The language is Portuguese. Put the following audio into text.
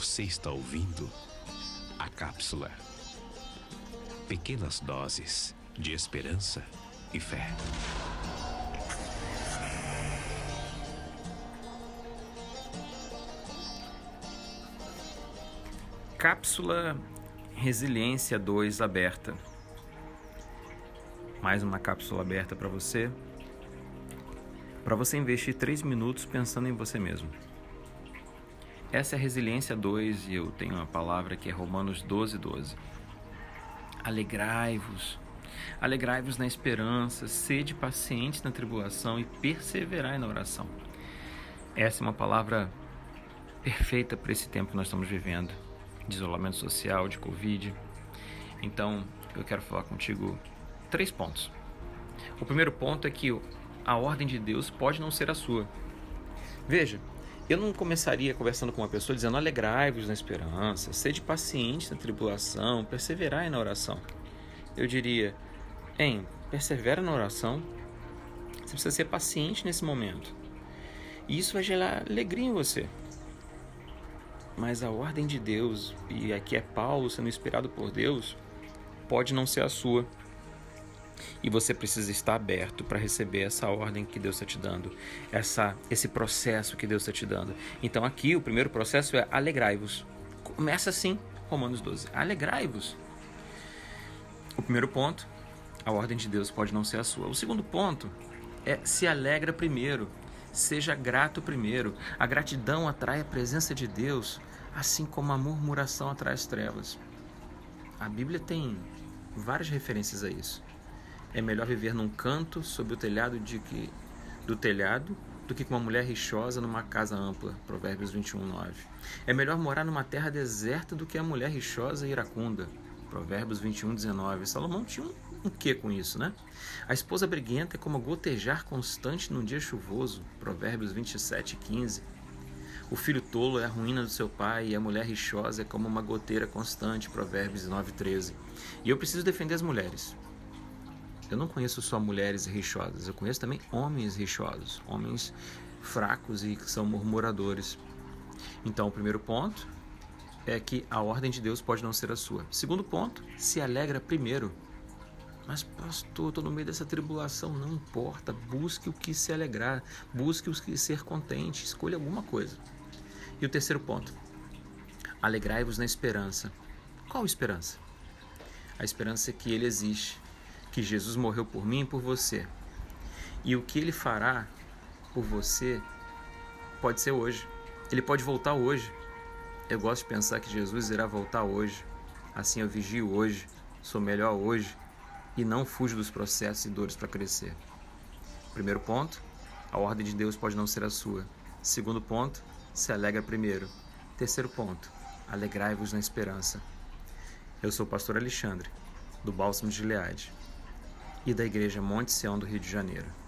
Você está ouvindo a cápsula. Pequenas doses de esperança e fé. Cápsula Resiliência 2 aberta. Mais uma cápsula aberta para você. Para você investir 3 minutos pensando em você mesmo. Essa é a Resiliência 2 e eu tenho uma palavra que é Romanos 12, 12. Alegrai-vos, alegrai-vos na esperança, sede pacientes na tribulação e perseverai na oração. Essa é uma palavra perfeita para esse tempo que nós estamos vivendo de isolamento social, de Covid. Então, eu quero falar contigo três pontos. O primeiro ponto é que a ordem de Deus pode não ser a sua. Veja, eu não começaria conversando com uma pessoa dizendo alegrai-vos na esperança, sede paciente na tribulação, perseverai na oração. Eu diria, em persevera na oração. Você precisa ser paciente nesse momento. E isso vai gerar alegria em você. Mas a ordem de Deus, e aqui é Paulo sendo inspirado por Deus, pode não ser a sua. E você precisa estar aberto para receber essa ordem que Deus está te dando, essa, esse processo que Deus está te dando. Então, aqui o primeiro processo é alegrai-vos. Começa assim, Romanos 12: alegrai-vos. O primeiro ponto, a ordem de Deus pode não ser a sua. O segundo ponto é se alegra primeiro. Seja grato primeiro. A gratidão atrai a presença de Deus, assim como a murmuração atrai as trevas. A Bíblia tem várias referências a isso. É melhor viver num canto sob o telhado de que do telhado do que com uma mulher rixosa numa casa ampla. Provérbios 21, 9. É melhor morar numa terra deserta do que a mulher rixosa e iracunda. Provérbios 21, 19. Salomão tinha um, um quê com isso, né? A esposa briguenta é como gotejar constante num dia chuvoso. Provérbios 27, 15. O filho tolo é a ruína do seu pai e a mulher rixosa é como uma goteira constante. Provérbios 9, 13. E eu preciso defender as mulheres. Eu não conheço só mulheres rixosas, eu conheço também homens rixosos, homens fracos e que são murmuradores. Então, o primeiro ponto é que a ordem de Deus pode não ser a sua. Segundo ponto, se alegra primeiro. Mas, pastor, estou no meio dessa tribulação. Não importa. Busque o que se alegrar. Busque o que ser contente. Escolha alguma coisa. E o terceiro ponto. Alegrai-vos na esperança. Qual esperança? A esperança é que Ele existe que Jesus morreu por mim e por você. E o que ele fará por você pode ser hoje. Ele pode voltar hoje. Eu gosto de pensar que Jesus irá voltar hoje. Assim eu vigio hoje, sou melhor hoje e não fujo dos processos e dores para crescer. Primeiro ponto, a ordem de Deus pode não ser a sua. Segundo ponto, se alegra primeiro. Terceiro ponto, alegrai-vos na esperança. Eu sou o pastor Alexandre, do Bálsamo de Gileade e da Igreja Monte Sião do Rio de Janeiro.